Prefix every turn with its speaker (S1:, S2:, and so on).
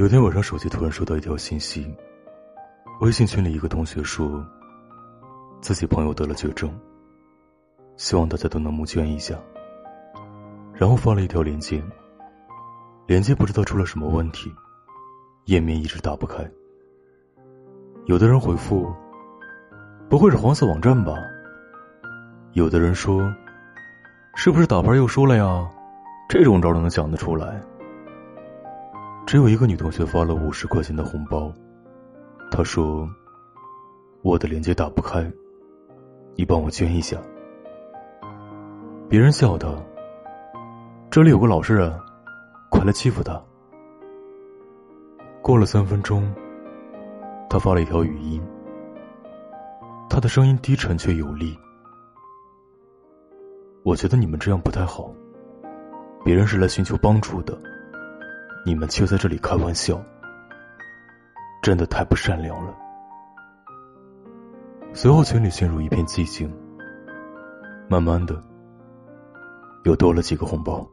S1: 有天晚上，手机突然收到一条信息，微信群里一个同学说，自己朋友得了绝症，希望大家都能募捐一下。然后发了一条链接，链接不知道出了什么问题，页面一直打不开。有的人回复：“不会是黄色网站吧？”有的人说：“是不是打牌又输了呀？这种招都能想得出来。”只有一个女同学发了五十块钱的红包，她说：“我的链接打不开，你帮我捐一下。”别人笑他：“这里有个老实人，快来欺负他。”过了三分钟，他发了一条语音，他的声音低沉却有力：“我觉得你们这样不太好，别人是来寻求帮助的。”你们却在这里开玩笑，真的太不善良了。随后，群里陷入一片寂静。慢慢的，又多了几个红包。